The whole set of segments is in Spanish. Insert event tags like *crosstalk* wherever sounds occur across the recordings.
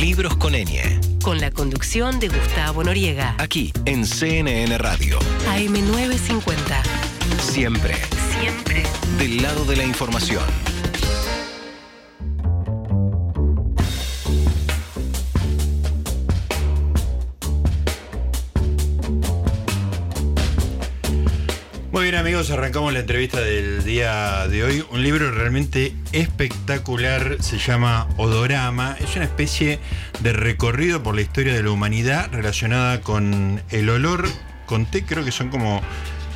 Libros con Enie. Con la conducción de Gustavo Noriega. Aquí en CNN Radio. AM950. Siempre. Siempre. Del lado de la información. Arrancamos la entrevista del día de hoy. Un libro realmente espectacular, se llama Odorama. Es una especie de recorrido por la historia de la humanidad relacionada con el olor. Conté, creo que son como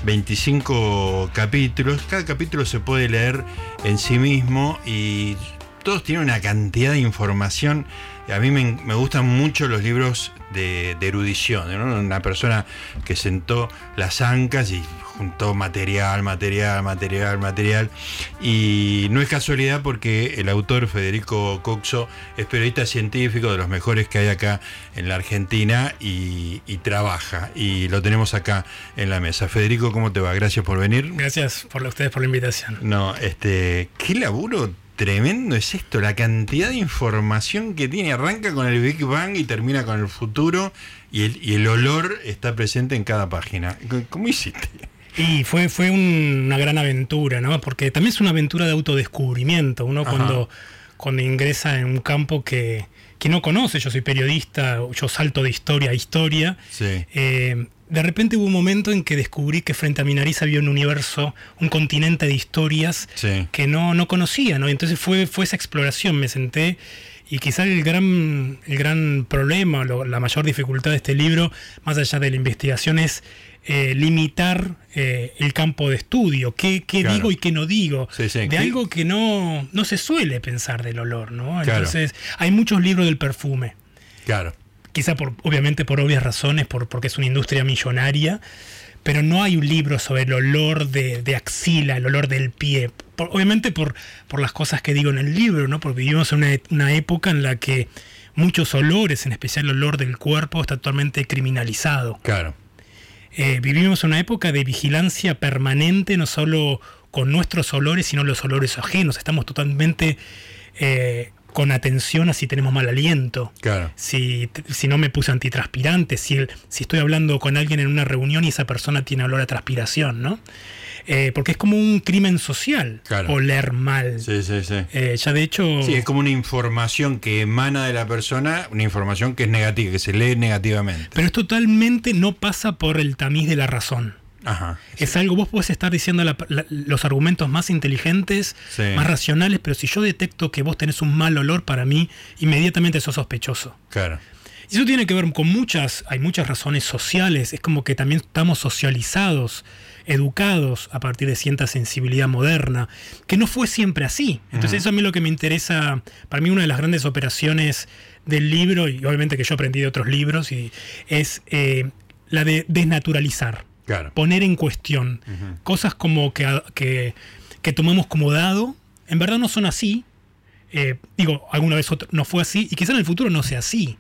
25 capítulos. Cada capítulo se puede leer en sí mismo y todos tienen una cantidad de información. A mí me, gustan mucho los libros de, de erudición, ¿no? una persona que sentó las ancas y juntó material, material, material, material. Y no es casualidad porque el autor Federico Coxo es periodista científico de los mejores que hay acá en la Argentina y, y trabaja. Y lo tenemos acá en la mesa. Federico, ¿cómo te va? Gracias por venir. Gracias por ustedes por la invitación. No, este, qué laburo tremendo es esto, la cantidad de información que tiene, arranca con el Big Bang y termina con el futuro y el, y el olor está presente en cada página. ¿Cómo hiciste? Y fue, fue un- una gran aventura, ¿no? Porque también es una aventura de autodescubrimiento. Uno Ajá. cuando, cuando ingresa en un campo que, que no conoce, yo soy periodista, yo salto de historia a historia. Sí. eh, de repente hubo un momento en que descubrí que frente a mi nariz había un universo, un continente de historias Sí. que no, no conocía, ¿no? Y entonces fue, fue esa exploración, me senté y quizá el gran, el gran problema, lo- la mayor dificultad de este libro, más allá de la investigación, es eh, limitar eh, el campo de estudio, qué, qué Claro. digo y qué no digo, Sí, sí, de ¿qué- algo que no, no se suele pensar del olor, ¿no? Claro. Entonces hay muchos libros del perfume Claro. quizá por, obviamente por obvias razones, por, porque es una industria millonaria, pero no hay un libro sobre el olor de, de axila, el olor del pie. Por- obviamente por, por las cosas que digo en el libro, ¿no? Porque vivimos en una, una época en la que muchos olores, en especial el olor del cuerpo, está totalmente criminalizado. Claro. Eh, vivimos una época de vigilancia permanente, no solo con nuestros olores, sino los olores ajenos. Estamos totalmente eh, con atención a si tenemos mal aliento Claro. si, si no me puse antitranspirante, si, el- si estoy hablando con alguien en una reunión y esa persona tiene olor a transpiración, ¿no? Eh, porque es como un crimen social Claro. oler mal. Sí, sí, sí. Eh, ya de hecho, Sí, es como una información que emana de la persona, una información que es negativa, que se lee negativamente. pero es totalmente no pasa por el tamiz de la razón. Ajá. Es algo, vos podés estar diciendo la- la- los argumentos más inteligentes, Sí. más racionales, pero si yo detecto que vos tenés un mal olor para mí, inmediatamente sos sospechoso. Claro. Eso tiene que ver con muchas, hay muchas razones sociales, es como que también estamos socializados, educados a partir de cierta sensibilidad moderna, que no fue siempre así. Entonces eso a mí lo que me interesa, para mí una de las grandes operaciones del libro, y obviamente que yo aprendí de otros libros, y, es eh, la de desnaturalizar, Claro. poner en cuestión cosas como que, que, que tomamos como dado, en verdad no son así, eh, digo, alguna vez otro- no fue así y quizá en el futuro no sea así.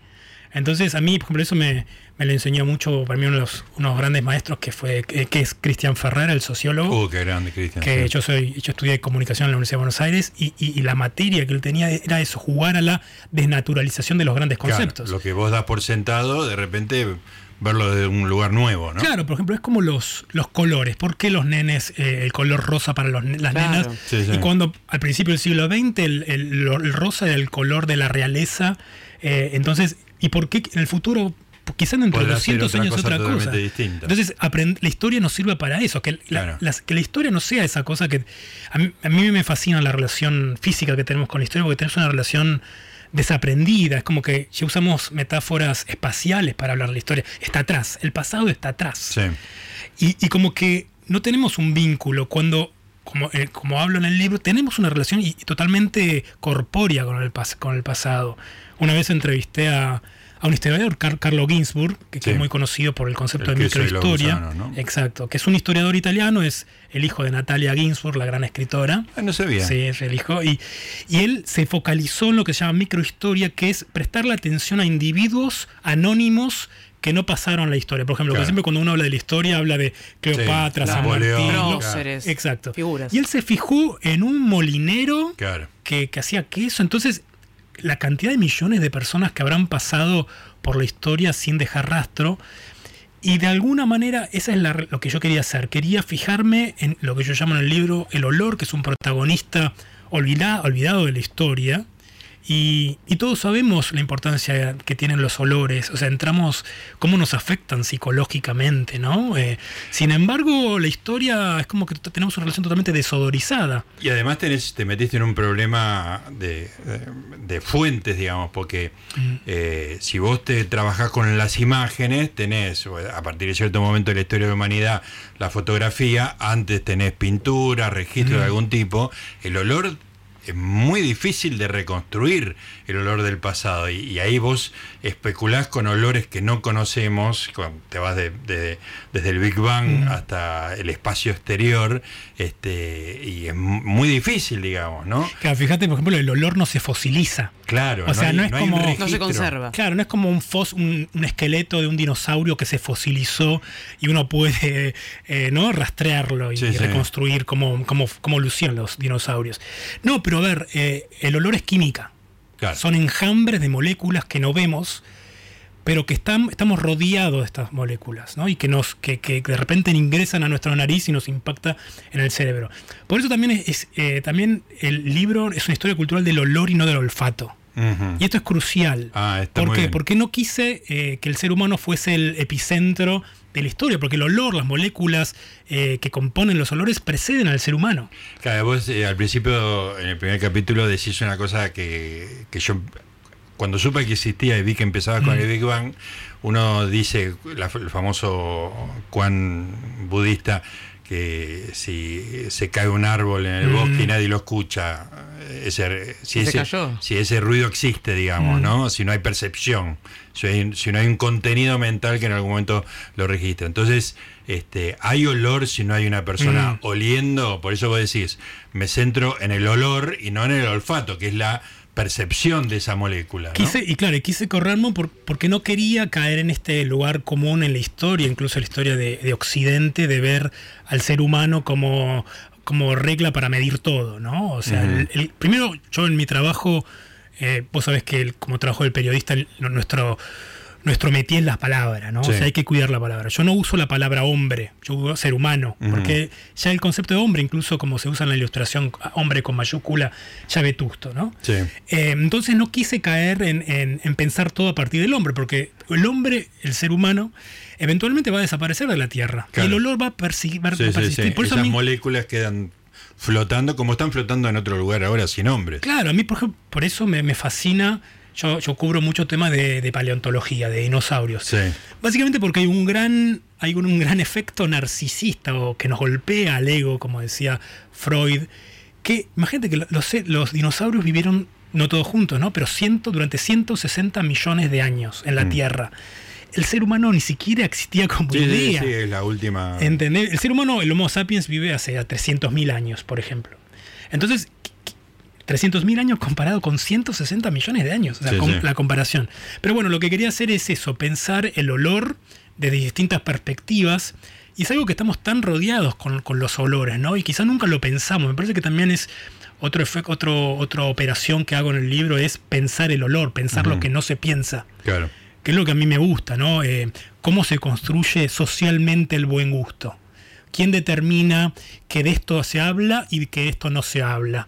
Entonces a mí, por ejemplo, eso me, me lo enseñó mucho para mí uno de los unos grandes maestros que fue que, que es Cristian Ferrer, el sociólogo, Uh, qué grande, Cristian. que sí. yo soy yo estudié comunicación en la Universidad de Buenos Aires y, y- y la materia que él tenía era eso, jugar a la desnaturalización de los grandes Claro, conceptos. lo que vos das por sentado, de repente verlo de un lugar nuevo, ¿no? Claro, por ejemplo, es como los, los colores. ¿Por qué los nenes, eh, el color rosa para los las Claro. nenas? Sí, sí. Y cuando al principio del siglo XX el, el rosa era el color de la realeza. eh, entonces, ¿y por qué en el futuro, quizá dentro de Podrá ser 200 otra años otra cosa? distinta. Entonces, la historia nos sirva para eso, que la, Claro. que la historia no sea esa cosa que... A mí, a mí me fascina la relación física que tenemos con la historia, porque tenemos una relación desaprendida, es como que ya usamos metáforas espaciales para hablar de la historia. Está atrás, el pasado está atrás. Sí. Y, y como que no tenemos un vínculo cuando, como, eh, como hablo en el libro, tenemos una relación y, y totalmente corpórea con el, pas- con el pasado. Una vez entrevisté a, a un historiador, Car- Carlo Ginzburg, que, es muy conocido por el concepto El de microhistoria. ¿no? Exacto, que es un historiador italiano, es el hijo de Natalia Ginsburg, la gran escritora. Ah, no sabía. Sí, es el hijo. Y, y él se focalizó en lo que se llama microhistoria, que es prestarle atención a individuos anónimos que no pasaron la historia. Por ejemplo, que Claro. siempre cuando uno habla de la historia habla de Cleopatra, Sí, San Napoleón, Martín. Próceres. Exacto. Figuras. Y él se fijó en un molinero Claro. que, que hacía queso. Entonces, la cantidad de millones de personas que habrán pasado por la historia sin dejar rastro. Y de alguna manera, esa es la- lo que yo quería hacer. Quería fijarme en lo que yo llamo en el libro el olor, que es un protagonista olvida- olvidado de la historia. Y, y todos sabemos la importancia que tienen los olores, o sea, entramos, cómo nos afectan psicológicamente, ¿no? Eh, sin embargo, la historia es como que tenemos una relación totalmente desodorizada. Y además tenés, te metiste en un problema de, de- fuentes, digamos, porque eh, si vos te trabajás con las imágenes, tenés, a partir de cierto momento de la historia de la humanidad, la fotografía, antes tenés pintura, registro de algún tipo, el olor muy difícil de reconstruir el olor del pasado y, y ahí vos especulás con olores que no conocemos, con- te vas de- de- desde el Big Bang hasta el espacio exterior, este, y es mu- muy difícil, digamos, ¿no? Claro, fíjate, por ejemplo, el olor no se fosiliza. Claro, O sea, no es hay como- No No se conserva. Claro, no es como un, fos, un, un esqueleto de un dinosaurio que se fosilizó y uno puede eh, ¿no? rastrearlo y, Sí, y sí. reconstruir cómo, cómo, cómo lucían los dinosaurios. No, pero a ver, eh, el olor es química. Claro. Son enjambres de moléculas que no vemos, pero que están, estamos rodeados de estas moléculas, ¿no? Y que nos, que, que de repente ingresan a nuestra nariz y nos impacta en el cerebro. Por eso también es, es, eh, también el libro es una historia cultural del olor y no del olfato. Y esto es crucial. Ah, ¿Por qué? Porque no quise eh, que el ser humano fuese el epicentro de la historia, porque el olor, las moléculas eh, que componen los olores preceden al ser humano. Claro, vos eh, al principio, en el primer capítulo, decís una cosa que, que yo, cuando supe que existía y vi que empezaba con Mm. el Big Bang, uno dice, la- el famoso Juan budista, que si se cae un árbol en el Mm. bosque y nadie lo escucha, ese, si, Se ese, cayó. si ese ruido existe, digamos, Mm. ¿no? Si no hay percepción, si, hay- si no hay un contenido mental que en algún momento lo registra. Entonces, este, hay olor si no hay una persona Mm. oliendo, por eso vos decís, me centro en el olor y no en el olfato, que es la percepción de esa molécula. ¿no? Quise, y claro, quise correrme por- porque no quería caer en este lugar común en la historia, incluso en la historia de, de Occidente, de ver al ser humano como, como regla para medir todo, ¿no? O sea, el- el- primero, yo en mi trabajo, eh, vos sabés que el- como trabajo del periodista, el- nuestro, nuestro métier es la palabra, ¿no? Sí. O sea, hay que cuidar la palabra. Yo no uso la palabra hombre, yo uso ser humano, porque ya el concepto de hombre, incluso como se usa en la ilustración, hombre con mayúscula, ya vetusto, ¿no? Sí. Eh, entonces no quise caer en, en- en pensar todo a partir del hombre, porque el hombre, el ser humano, eventualmente va a desaparecer de la Tierra. Claro. Y el olor va a, persi- va Sí, persistir. Por eso Esas mí- moléculas quedan flotando como están flotando en otro lugar ahora sin hombres. Claro, a mí por, ejemplo, por eso me, me fascina, yo, yo cubro mucho temas de, de paleontología, de dinosaurios. Sí. Básicamente porque hay un gran, hay un, un gran efecto narcisista o que nos golpea al ego, como decía Freud, que imagínate que los, los dinosaurios vivieron no todos juntos, ¿no? Pero ciento, durante 160 millones de años en la Mm. Tierra. El ser humano ni siquiera existía como Sí, sí, idea. sí, es la última. ¿Entendés? El ser humano, el Homo sapiens, vive hace 300.000 años, por ejemplo. Entonces, 300.000 años comparado con 160 millones de años, o sea, Sí, com- sí. la comparación. Pero bueno, lo que quería hacer es eso, pensar el olor desde distintas perspectivas. Y es algo que estamos tan rodeados con, con los olores, ¿no? Y quizá nunca lo pensamos. Me parece que también es otro otro, otra operación que hago en el libro es pensar el olor, pensar lo que no se piensa Claro. que es lo que a mí me gusta, ¿no? Eh, cómo se construye socialmente el buen gusto. ¿Quién determina que de esto se habla y que de esto no se habla?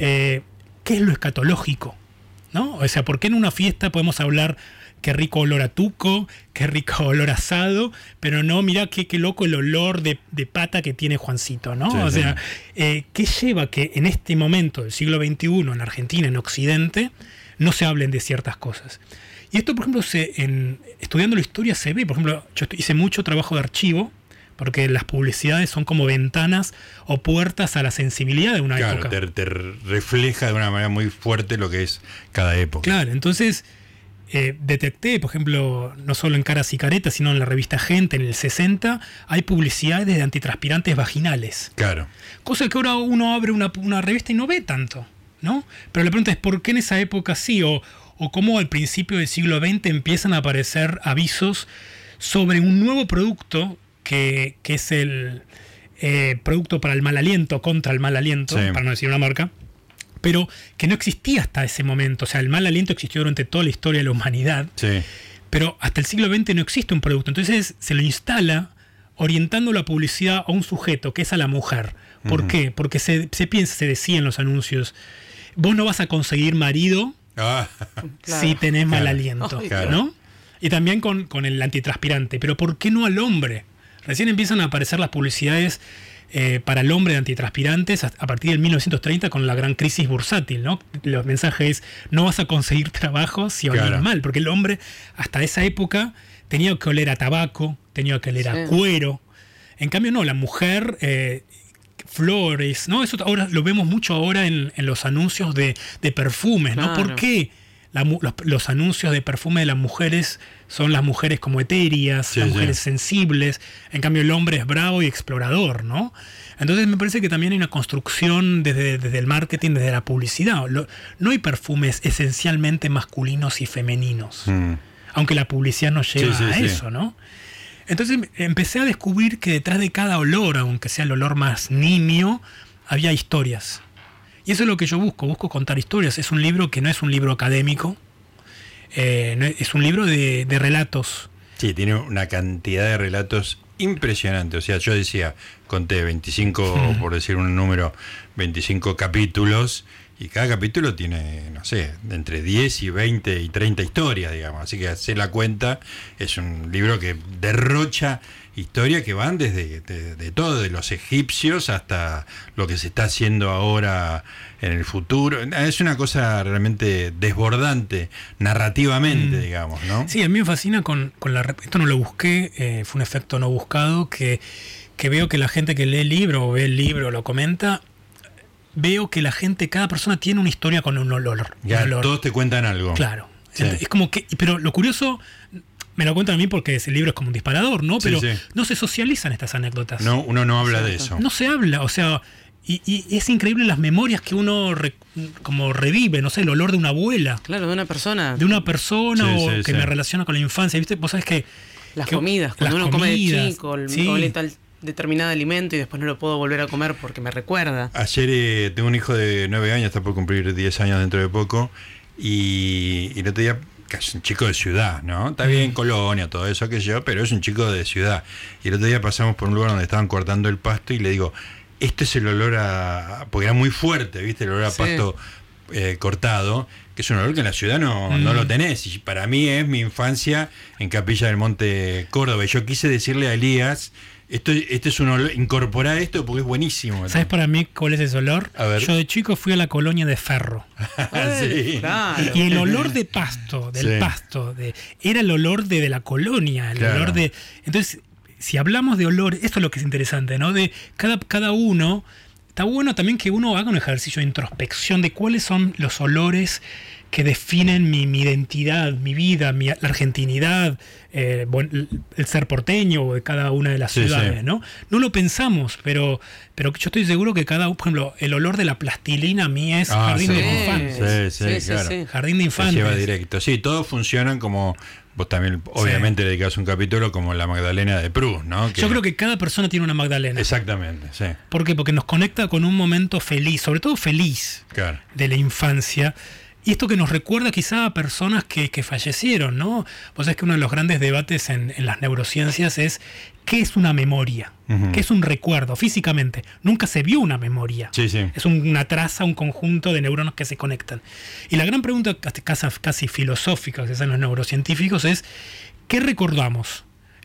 Eh, ¿Qué es lo escatológico? ¿No? O sea, ¿por qué en una fiesta podemos hablar qué rico olor a tuco, qué rico *laughs* olor a asado, pero no, mira qué, qué loco el olor de, de pata que tiene Juancito, ¿no? Sí, o sí. sea, eh, ¿qué lleva que en este momento del siglo XXI, en Argentina, en Occidente, no se hablen de ciertas cosas? Y esto, por ejemplo, se, en, estudiando la historia se ve, por ejemplo, yo hice mucho trabajo de archivo, porque las publicidades son como ventanas o puertas a la sensibilidad de una Claro, época. te, te refleja de una manera muy fuerte lo que es cada época. Claro, entonces eh, detecté, por ejemplo, no solo en Caras y Caretas, sino en la revista Gente, en el 60, hay publicidades de antitranspirantes vaginales. Claro. Cosa que ahora uno abre una, una revista y no ve tanto, ¿no? Pero la pregunta es, ¿por qué en esa época sí? O, o cómo al principio del siglo XX empiezan a aparecer avisos sobre un nuevo producto que, que es el eh, producto para el mal aliento, contra el mal aliento, Sí. para no decir una marca, pero que no existía hasta ese momento. O sea, el mal aliento existió durante toda la historia de la humanidad, Sí. pero hasta el siglo XX no existe un producto. Entonces se lo instala orientando la publicidad a un sujeto, que es a la mujer. ¿Por qué? Porque se, se piensa, se decía en los anuncios, vos no vas a conseguir marido Ah, Claro. si tenés mal aliento, Ay, claro. ¿no? Y también con, con el antitranspirante. Pero ¿por qué no al hombre? Recién empiezan a aparecer las publicidades eh, para el hombre de antitranspirantes a, a partir del 1930 con la gran crisis bursátil, ¿no? Los mensajes es, no vas a conseguir *laughs* trabajo si olés Claro. mal, porque el hombre hasta esa época tenía que oler a tabaco, tenía que oler a cuero. En cambio, no, la mujer... eh, flores, ¿no? Eso ahora lo vemos mucho ahora en, en los anuncios de, de perfumes, ¿no? ¿Por qué la los, los anuncios de perfume de las mujeres son las mujeres como etéreas, Sí, las sí. mujeres sensibles, en cambio el hombre es bravo y explorador, ¿no? Entonces me parece que también hay una construcción desde, desde el marketing, desde la publicidad. Lo- no hay perfumes esencialmente masculinos y femeninos mm. aunque la publicidad nos lleva Sí, a eso, ¿no? Entonces em- empecé a descubrir que detrás de cada olor, aunque sea el olor más nimio, había historias. Y eso es lo que yo busco, busco contar historias. Es un libro que no es un libro académico, eh, es un libro de, de relatos. Sí, tiene una cantidad de relatos impresionante. O sea, yo decía, conté 25, por decir un número, 25 capítulos, y cada capítulo tiene, no sé, entre 10 y 20 y 30 historias, digamos. Así que hacer la cuenta, es un libro que derrocha historias que van desde de, de todo, de los egipcios hasta lo que se está haciendo ahora en el futuro. Es una cosa realmente desbordante, narrativamente, digamos, ¿no? Sí, a mí me fascina con, con la... Esto no lo busqué, eh, fue un efecto no buscado, que, que veo que la gente que lee el libro o ve el libro lo comenta, veo que la gente, cada persona tiene una historia con un olor. un Ya olor. todos te cuentan algo. Claro. Sí. Es como que, pero lo curioso, me lo cuentan a mí porque ese libro es como un disparador, ¿no? Pero sí. no se socializan estas anécdotas. No, uno no habla de eso. No se habla, o sea, y, y es increíble las memorias que uno re- como revive, no sé, el olor de una abuela, Claro, de una persona. de una persona Sí, o sí, que sí. me relaciona con la infancia, ¿viste? Vos sabés que... Las que- comidas, cuando las uno come de chico, el- tal determinado alimento y después no lo puedo volver a comer porque me recuerda. Ayer eh, tengo un hijo de 9 años, está por cumplir 10 años dentro de poco, y, y el otro día, que es un chico de ciudad, ¿no? Está bien, colonia, todo eso que yo, pero es un chico de ciudad. Y el otro día pasamos por un lugar donde estaban cortando el pasto y le digo, este es el olor a... porque era muy fuerte, ¿viste? El olor a Sí. pasto eh, cortado, que es un olor que en la ciudad no, no lo tenés. Y para mí es mi infancia en Capilla del Monte Córdoba. Y yo quise decirle a Elías, esto, este es un olor, incorporar esto porque es buenísimo. ¿Sabes para mí cuál es ese olor? A ver. Yo de chico fui a la colonia de Ferro. *laughs* Sí. Claro. Y el olor de pasto, del Sí. pasto, de, era el olor de, de la colonia, el Claro. olor de. Entonces, si hablamos de olor, esto es lo que es interesante, ¿no? De cada, cada uno. Está bueno también que uno haga un ejercicio de introspección de cuáles son los olores que definen mi, mi identidad, mi vida, mi, la argentinidad, eh, bueno, el, ser porteño de cada una de las Sí, ciudades, sí. ¿no? No lo pensamos, pero, pero yo estoy seguro que cada uno, por ejemplo, el olor de la plastilina a mí es Ah, jardín sí. de infantes. Sí, sí, claro. Jardín de Se infantes. lleva directo. Sí, todos funcionan como. Vos también, obviamente, le dedicás un capítulo como la Magdalena de Proust, ¿no? Yo creo que cada persona tiene una Magdalena. Exactamente, sí. ¿Por qué? Porque nos conecta con un momento feliz, sobre todo feliz Claro. de la infancia. Y esto que nos recuerda quizá a personas que, que fallecieron, ¿no? Vos sabés que uno de los grandes debates en, en las neurociencias es ¿qué es una memoria? ¿Qué es un recuerdo físicamente? Nunca se vio una memoria. Sí, sí. Es un- una traza, un conjunto de neuronas que se conectan. Y la gran pregunta casi, casi, casi filosófica que se hacen los neurocientíficos es ¿qué recordamos?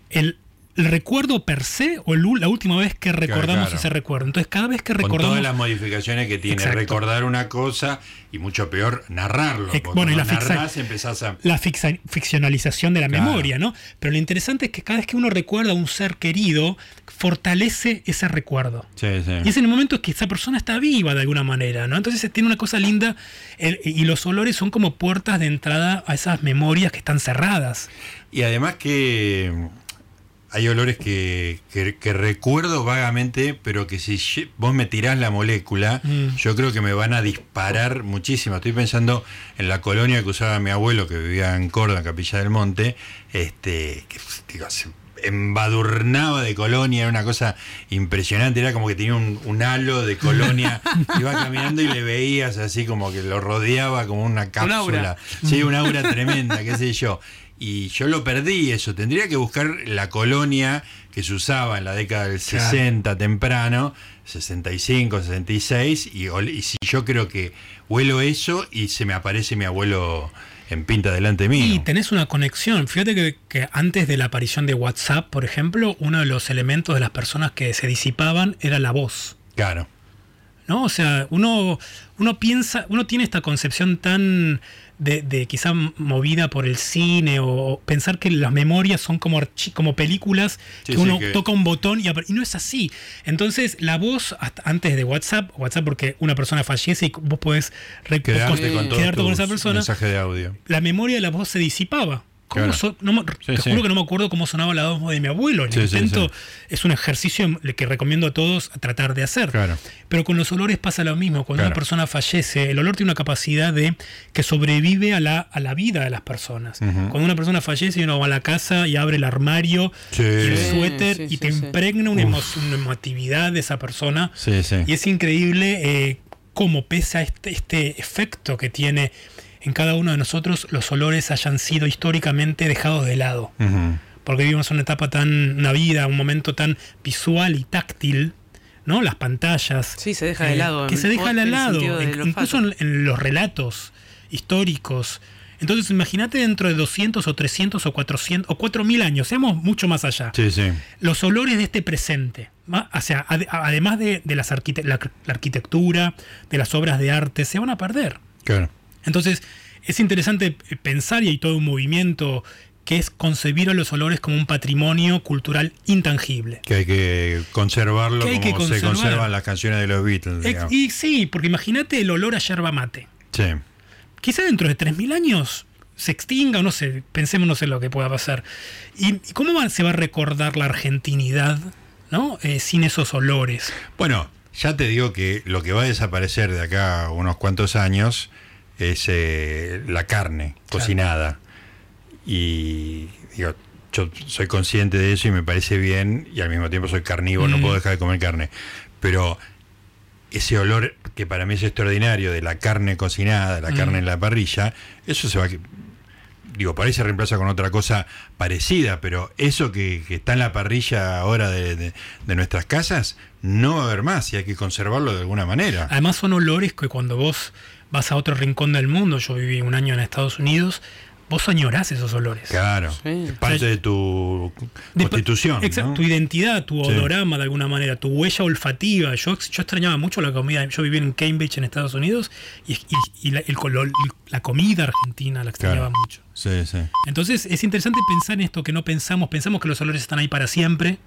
¿El, el recuerdo per se o el la última vez que recordamos claro. ese recuerdo? Entonces cada vez que Con recordamos... todas las modificaciones que tiene Exacto. recordar una cosa y mucho peor narrarlo. Porque bueno, y la narrás empezás a. la fixa- ficcionalización de la Claro. memoria, ¿no? Pero lo interesante es que cada vez que uno recuerda a un ser querido, fortalece ese recuerdo. Sí, sí. Y es en el momento que esa persona está viva de alguna manera, ¿no? Entonces tiene una cosa linda el- y los olores son como puertas de entrada a esas memorias que están cerradas. Y además que hay olores que, que- que recuerdo vagamente, pero que si vos me tirás la molécula, Mm. yo creo que me van a disparar muchísimo. Estoy pensando en la colonia que usaba mi abuelo, que vivía en Córdoba, en Capilla del Monte, este, que digo, hace- embadurnaba de colonia, era una cosa impresionante, era como que tenía un, un halo de colonia, *laughs* iba caminando y le veías así como que lo rodeaba como una cápsula. aura. Sí, una aura tremenda, qué sé yo. Y yo lo perdí eso, tendría que buscar la colonia que se usaba en la década del Claro. 60 temprano, 65, 66, y, y si yo creo que huelo eso y se me aparece mi abuelo en pinta delante mío. Y tenés una conexión. Fíjate que, que antes de la aparición de WhatsApp, por ejemplo, uno de los elementos de las personas que se disipaban era la voz. Claro. ¿No? O sea, uno, uno piensa, uno tiene esta concepción tan de, de quizá movida por el cine o pensar que las memorias son como, como películas Sí, que sí, uno que- toca un botón y, y no es así. Entonces, la voz hasta antes de WhatsApp, WhatsApp porque una persona fallece y vos podés Quedarte con, quedarte esa persona de audio. la memoria de la voz se disipaba. ¿Cómo Claro. so- no me- Sí, te sí. juro que no me acuerdo cómo sonaba la voz de mi abuelo. El sí, intento sí. es un ejercicio que recomiendo a todos a tratar de hacer. Claro. Pero con los olores pasa lo mismo. Cuando Claro. una persona fallece, el olor tiene una capacidad de que sobrevive a la, a la vida de las personas. Cuando una persona fallece, uno va a la casa y abre el armario Sí. y el suéter sí, y te sí. impregna una, emo- una emotividad de esa persona. Sí, sí. Y es increíble eh, cómo pese a este, este efecto que tiene en cada uno de nosotros, los olores hayan sido históricamente dejados de lado. Porque vivimos una etapa tan, una vida, un momento tan visual y táctil, ¿no? Las pantallas. Sí, se deja de lado, Que se deja de lado, en- incluso en, en los relatos históricos. Entonces, imagínate dentro de 200 o 300 o 400 o 4000 años, seamos mucho más allá Sí, sí. los olores de este presente. ¿va? O sea, ade- además de, de las arquite- la, la arquitectura, de las obras de arte, se van a perder. Claro. Entonces, es interesante eh, pensar, y hay todo un movimiento que es concebir a los olores como un patrimonio cultural intangible. Que hay que conservarlo Que hay como que se conservar. conservan las canciones de los Beatles. Digamos. Y sí, porque imagínate el olor a yerba mate. Sí. Quizá dentro de 3.000 años se extinga, no sé, pensémonos en lo que pueda pasar. ¿Y y cómo va- se va a recordar la argentinidad ¿no? Eh, sin esos olores? Bueno, ya te digo que lo que va a desaparecer de acá a unos cuantos años es eh, la carne cocinada. Y digo, yo soy consciente de eso y me parece bien, y al mismo tiempo soy carnívoro, no Mm. puedo dejar de comer carne. Pero ese olor que para mí es extraordinario de la carne cocinada, la Mm. carne en la parrilla, eso se va a digo, por ahí se reemplaza con otra cosa parecida, pero eso que, que está en la parrilla ahora de, de- de nuestras casas, no va a haber más y hay que conservarlo de alguna manera. Además son olores que cuando vos vas a otro rincón del mundo, yo viví un año en Estados Unidos, vos añorás esos olores. Claro, Sí. es parte de tu De- constitución. Exacto, ¿no? tu identidad, tu Sí. odorama de alguna manera, tu huella olfativa. Yo, yo extrañaba mucho la comida. Yo viví en Cambridge, en Estados Unidos, y, y- y la, el color- la comida argentina la extrañaba Claro. mucho. Sí, sí. Entonces es interesante pensar en esto que no pensamos. Pensamos que los olores están ahí para siempre,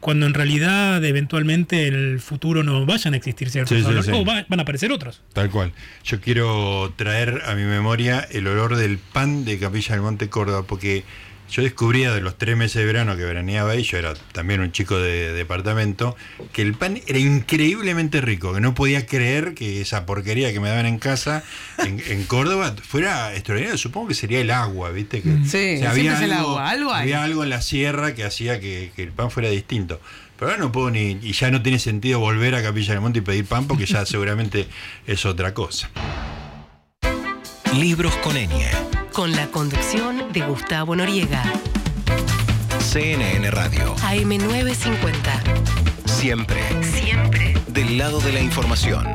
cuando en realidad eventualmente en el futuro no vayan a existir ciertos Sí, sí, olores, sí. o va- van a aparecer otros. Tal cual. Yo quiero traer a mi memoria el olor del pan de Capilla del Monte Córdoba, porque yo descubría de los tres meses de verano que veraneaba ahí, yo era también un chico de departamento, que el pan era increíblemente rico, que no podía creer que esa porquería que me daban en casa, en, en Córdoba, fuera extraordinario. Supongo que sería el agua, ¿viste? Que, Sí, siempre es el agua, algo hay. había algo en la sierra que hacía que, que el pan fuera distinto. Pero ahora no puedo ni. Y ya no tiene sentido volver a Capilla del Monte y pedir pan porque ya *laughs* seguramente es otra cosa. Libros con Enie. Con la conducción de Gustavo Noriega. CNN Radio. AM950. Siempre Siempre. del lado de la información.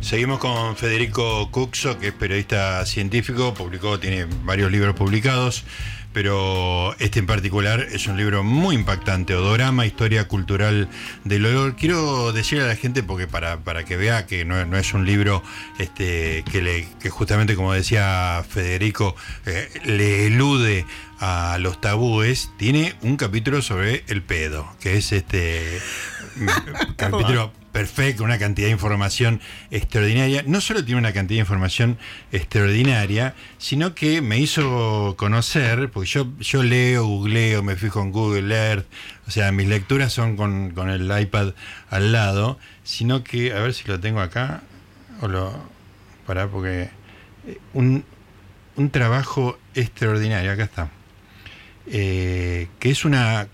Seguimos con Federico Cuxo, que es periodista científico, publicó, tiene varios libros publicados, pero este en particular es un libro muy impactante, Odorama, Historia Cultural del Olor. Quiero decirle a la gente, porque para, para que vea que no, no es un libro este, que, le, que justamente, como decía Federico, eh, le elude a los tabúes, tiene un capítulo sobre el pedo, que es este *laughs* capítulo perfecto, una cantidad de información extraordinaria. No solo tiene una cantidad de información extraordinaria, sino que me hizo conocer, porque yo, yo leo, googleo, me fijo en Google Earth, o sea, mis lecturas son con, con el iPad al lado, sino que, a ver si lo tengo acá, o lo... Pará, porque... eh, Un, un trabajo extraordinario, acá está, eh, que es una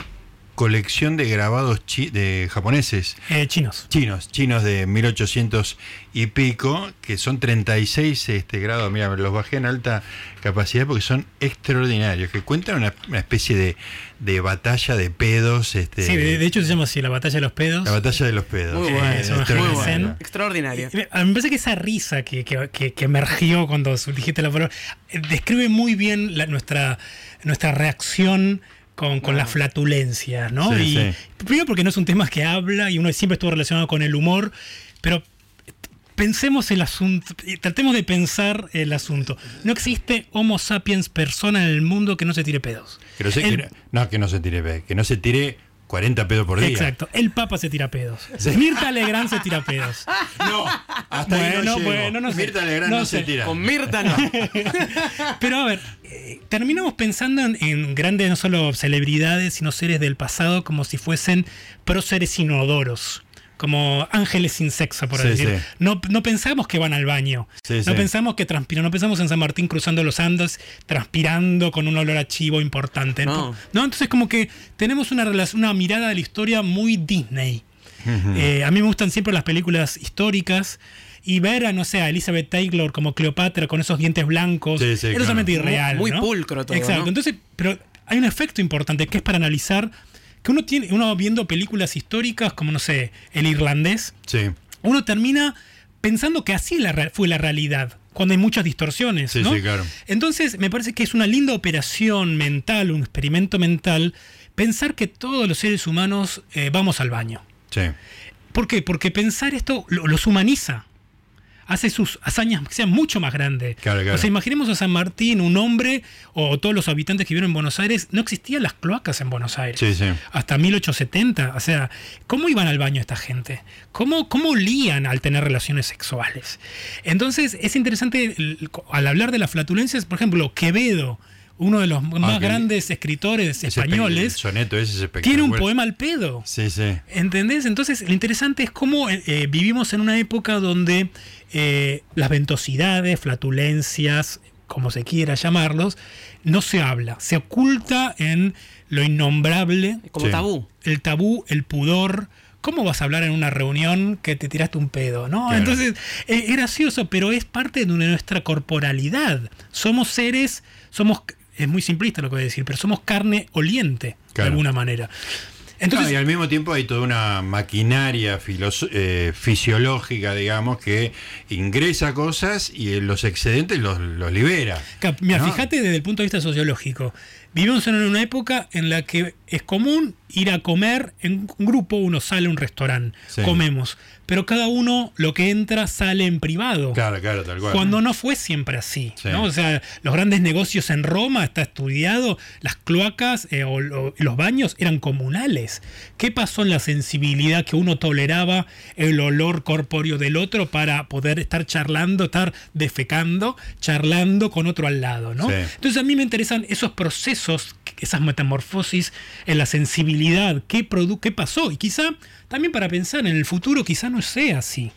colección de grabados chi- de japoneses, Eh, chinos. chinos, chinos de 1800 y pico, que son 36 este, grados, mira, los bajé en alta capacidad porque son extraordinarios, que cuentan una, una especie de, de batalla de pedos. Este, Sí, de, de hecho se llama así, la batalla de los pedos. la batalla de los pedos. Muy Eh, bueno, muy extraordinario. bueno. Extraordinario. Eh, A mí me parece que esa risa que, que- que- que emergió cuando dijiste la palabra eh, describe muy bien la- nuestra, nuestra reacción con, con la flatulencia, ¿no? Sí, y sí. Primero porque no es un tema que habla y uno siempre estuvo relacionado con el humor, pero pensemos el asunto, y tratemos de pensar el asunto. No existe Homo sapiens persona en el mundo que no se tire pedos. Que no, se, El- que no- no, que no se tire pe- que no se tire 40 pedos por día. Exacto, el Papa se tira pedos. Sí. Mirta Legrand se tira pedos. No, hasta ahí no Bueno, llego. bueno, no sé. Mirta Legrand No no, sé. se tira. Con Mirta no. *laughs* Pero a ver, eh, terminamos pensando en, en grandes no solo celebridades, sino seres del pasado como si fuesen próceres inodoros. Como ángeles sin sexo, por Sí, decir. sí. No, no pensamos que van al baño. Sí, no sí. pensamos que transpiran. No pensamos en San Martín cruzando los Andes, transpirando con un olor a chivo importante. No. ¿No? Entonces, como que tenemos una, relación, una mirada de la historia muy Disney. Eh, a mí me gustan siempre las películas históricas. Y ver a, no sé, a Elizabeth Taylor como Cleopatra con esos dientes blancos Sí, sí, es claro. totalmente irreal. Muy- muy ¿no? pulcro todo, Exacto. ¿no? Entonces, pero hay un efecto importante que es para analizar que uno tiene, uno viendo películas históricas como, no sé, El Irlandés, Sí, uno termina pensando que así la fue la realidad, cuando hay muchas distorsiones. Sí, ¿no? sí, claro. Entonces, me parece que es una linda operación mental, un experimento mental, pensar que todos los seres humanos eh, vamos al baño. sí. ¿Por qué? Porque pensar esto lo- los humaniza. Hace sus hazañas que sean mucho más grandes. Claro, claro. O sea, imaginemos a San Martín, un hombre, o todos los habitantes que vivieron en Buenos Aires, no existían las cloacas en Buenos Aires. Sí, sí. Hasta 1870. O sea, ¿cómo iban al baño esta gente? ¿Cómo, cómo olían al tener relaciones sexuales? Entonces, es interesante, al hablar de las flatulencias, por ejemplo, Quevedo, uno de los más que- grandes escritores el españoles, soneto ese es tiene un poema al pedo. Sí, sí. ¿Entendés? Entonces, lo interesante es cómo eh, eh, vivimos en una época donde eh, las ventosidades, flatulencias, como se quiera llamarlos, no se habla. Se oculta en lo innombrable, Como Sí. tabú. el tabú, el pudor. ¿Cómo vas a hablar en una reunión que te tiraste un pedo? ¿no? Claro. Entonces, eh, es gracioso, pero es parte de nuestra corporalidad. Somos seres, somos, es muy simplista lo que voy a decir, pero somos carne oliente, Claro. de alguna manera. No, Entonces, y al mismo tiempo hay toda una maquinaria eh, fisiológica, digamos, que ingresa cosas y eh, los excedentes los, los libera. Mira, ¿no? fíjate desde el punto de vista sociológico. Vivimos en una época en la que es común ir a comer en un grupo, uno sale a un restaurante, Sí. comemos, pero cada uno lo que entra sale en privado. Claro, claro, tal cual. Cuando no fue siempre así, Sí. ¿no? O sea, los grandes negocios en Roma está estudiado, las cloacas eh, o, lo- los baños eran comunales. ¿Qué pasó en la sensibilidad que uno toleraba el olor corpóreo del otro para poder estar charlando, estar defecando, charlando con otro al lado, ¿no? Sí. Entonces a mí me interesan esos procesos, esas metamorfosis en la sensibilidad, qué, produ- qué pasó y quizá también para pensar en el futuro quizá no sea así.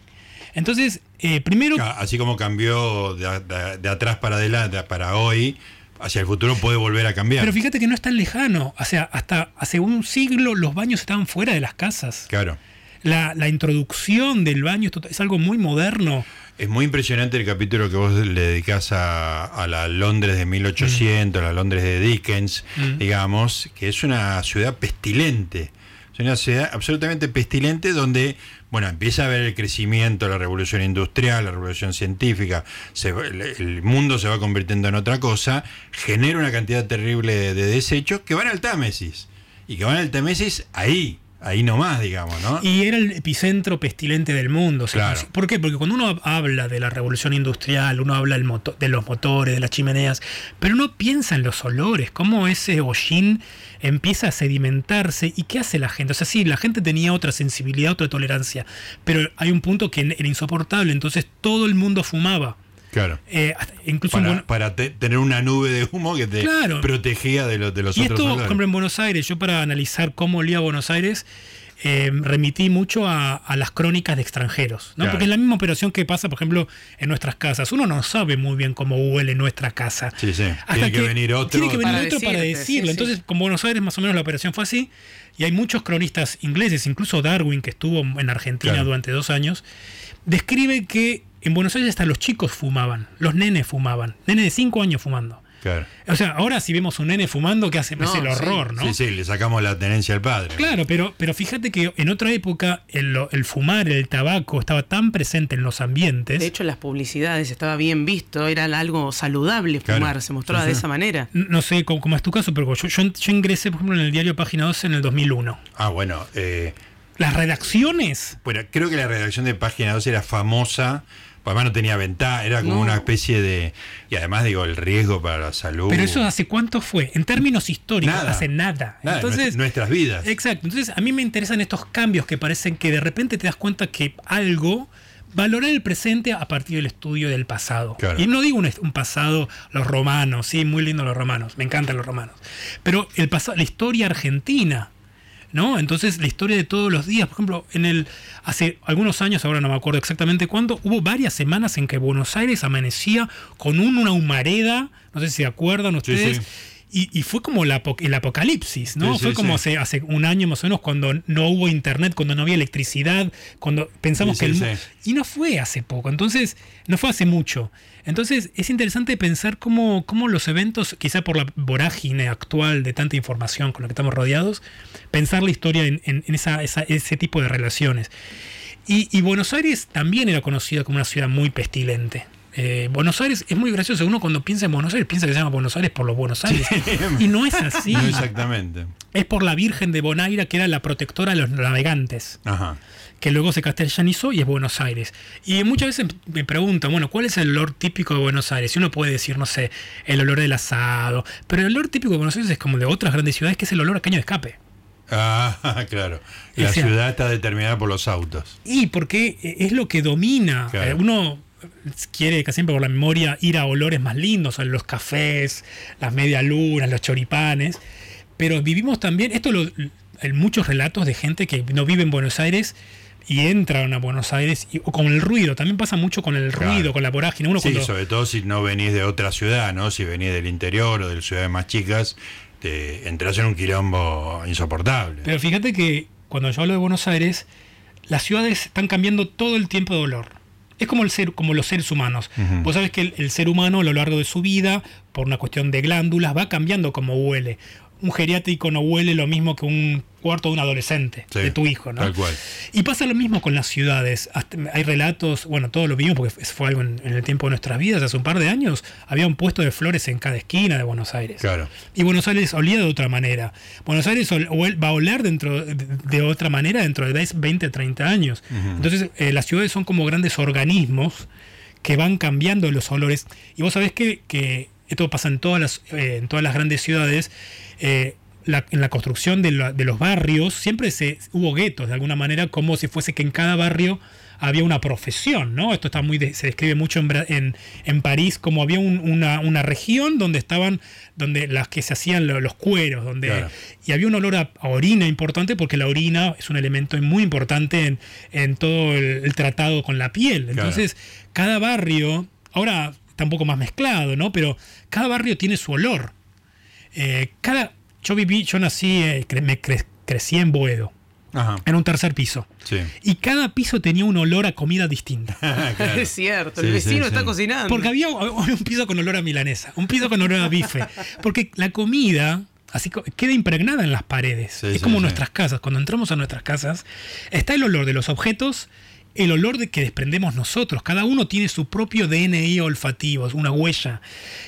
Entonces, eh, primero... Ca- Así como cambió de, de- de atrás para adelante, para hoy, hacia el futuro puede volver a cambiar. Pero fíjate que no es tan lejano. O sea, hasta hace un siglo los baños estaban fuera de las casas. Claro. La, la introducción del baño es algo muy moderno. Es muy impresionante el capítulo que vos le dedicás a, a la Londres de 1800, la Londres de Dickens, Mm. digamos, que es una ciudad pestilente. Es una ciudad absolutamente pestilente donde, bueno, empieza a haber el crecimiento, la revolución industrial, la revolución científica, se va- el, el mundo se va convirtiendo en otra cosa, genera una cantidad terrible de, de desechos que van al Támesis. Y que van al Támesis ahí, ahí nomás, digamos, ¿no? Y era el epicentro pestilente del mundo. Claro. conoce. ¿Por qué? Porque cuando uno habla de la revolución industrial, uno habla del moto- de los motores, de las chimeneas, pero no piensa en los olores, cómo ese hollín empieza a sedimentarse y qué hace la gente. O sea, sí, la gente tenía otra sensibilidad, otra tolerancia, pero hay un punto que era insoportable, entonces todo el mundo fumaba. Claro. Eh, incluso en Para, Buen- para te- tener una nube de humo que te Claro. protegía de, los de los Y otros esto, por ejemplo, en Buenos Aires, yo para analizar cómo olía Buenos Aires, eh, remití mucho a, a las crónicas de extranjeros, ¿no? Claro. Porque es la misma operación que pasa, por ejemplo, en nuestras casas. Uno no sabe muy bien cómo huele nuestra casa. Sí, sí. Tiene que venir otro. Tiene que venir Para otro para decirlo. sí, sí. Entonces, como Buenos Aires más o menos la operación fue así, y hay muchos cronistas ingleses, incluso Darwin, que estuvo en Argentina Claro. durante dos años, describe que en Buenos Aires hasta los chicos fumaban, los nenes fumaban, nenes de cinco años fumando. Claro. O sea, ahora si vemos un nene fumando, ¿qué hace? No, es el sí. horror, ¿no? Sí, sí, le sacamos la tenencia al padre. Claro, pero, pero fíjate que en otra época el, fumar, el tabaco estaba tan presente en los ambientes. De hecho, en las publicidades estaba bien visto, era algo saludable Claro. fumar, se mostraba Sí, de sí. esa manera. No sé cómo, cómo es tu caso, pero yo, yo, yo ingresé, por ejemplo, en el diario Página 12 en el 2001. Ah, bueno. eh, Las redacciones bueno, creo que la redacción de Página 2 era famosa. Pues Además no tenía ventaja, era como No. una especie de... Y además digo, el riesgo para la salud. Pero eso hace cuánto fue? En términos históricos, Nada. hace nada. Nada, Entonces, nuestra- nuestras vidas. exacto. Entonces, a mí me interesan estos cambios que parecen que de repente te das cuenta que algo valorar el presente a partir del estudio del pasado. Claro. Y no digo un, un pasado, los romanos, sí, muy lindo los romanos, me encantan los romanos. Pero el pasado, la historia argentina, ¿no? Entonces, la historia de todos los días, por ejemplo, en el hace algunos años, ahora no me acuerdo exactamente cuándo, hubo varias semanas en que Buenos Aires amanecía con un- una humareda, no sé si se acuerdan ustedes. sí. Y, y fue como la el apocalipsis, ¿no? Sí, sí, fue como sí. hace, hace un año más o menos cuando no hubo internet, cuando no había electricidad, cuando pensamos que el mu- sí. y no fue hace poco, entonces, no fue hace mucho. Entonces, es interesante pensar cómo, cómo los eventos, quizá por la vorágine actual de tanta información con la que estamos rodeados, pensar la historia en, en- en esa- esa- ese tipo de relaciones. Y, y Buenos Aires también era conocida como una ciudad muy pestilente. Eh, Buenos Aires es muy gracioso. Uno cuando piensa en Buenos Aires piensa que se llama Buenos Aires por los Buenos Aires. Y no es así. *laughs* No exactamente. Es por la Virgen de Bonaira, que era la protectora de los navegantes Ajá. que luego se castellanizó y es Buenos Aires. Y muchas veces me preguntan, bueno, ¿cuál es el olor típico de Buenos Aires? Y uno puede decir, no sé, el olor del asado, pero el olor típico de Buenos Aires es como de otras grandes ciudades, que es el olor a caño de escape. Ah, *laughs* claro. La O sea- ciudad está determinada por los autos. Y porque es lo que domina. Claro. Eh, Uno quiere casi siempre por la memoria ir a olores más lindos, a los cafés, las medialunas, los choripanes. Pero vivimos también, esto lo, en muchos relatos de gente que no vive en Buenos Aires y entran a Buenos Aires y, o con el ruido. También pasa mucho con el Claro. ruido, con la vorágine. Uno Sí, cuando- sobre todo si no venís de otra ciudad, ¿no? Si venís del interior o de ciudades más chicas, te entras en un quilombo insoportable. Pero fíjate que cuando yo hablo de Buenos Aires, las ciudades están cambiando todo el tiempo de olor. Es como, el ser, como los seres humanos. Ujú. Vos sabés que el, el ser humano a lo largo de su vida, por una cuestión de glándulas, va cambiando como huele. Un geriátrico no huele lo mismo que un cuarto de un adolescente, Sí, de tu hijo, ¿no? tal cual. Y pasa lo mismo con las ciudades. Hasta- hay relatos, bueno, todos lo vimos porque fue algo en, en el tiempo de nuestras vidas. Hace un par de años había un puesto de flores en cada esquina de Buenos Aires. Claro. Y Buenos Aires olía de otra manera. Buenos Aires ol- ol- va a oler dentro de, de otra manera dentro de 10, 20, 30 años. Entonces, eh, las ciudades son como grandes organismos que van cambiando los olores. Y vos sabés que, que esto pasa en todas las, eh, en todas las grandes ciudades. eh, la- en la construcción de, la- de los barrios siempre se, hubo guetos de alguna manera, como si fuese que en cada barrio había una profesión, ¿no? Esto está muy de- se describe mucho en, Bra- en, en París como había un- una, una región donde estaban donde las que se hacían lo- los cueros, donde Claro. y había un olor a, a orina importante porque la orina es un elemento muy importante en, en todo el, el tratado con la piel. Claro. Entonces, cada barrio, ahora está un poco más mezclado, ¿no? Pero cada barrio tiene su olor. Eh, cada, yo viví, yo nací, eh, cre- me cre- crecí en Boedo, Ajá. en un tercer piso. Sí. Y cada piso tenía un olor a comida distinta. *laughs* Claro. Es cierto, Sí, el vecino sí. está cocinando. Porque había un piso con olor a milanesa, un piso con olor a bife. Porque la comida así queda impregnada en las paredes. Sí, es sí, como sí. nuestras casas. Cuando entramos a nuestras casas, está el olor de los objetos, el olor de que desprendemos nosotros. Cada uno tiene su propio DNI olfativo, una huella.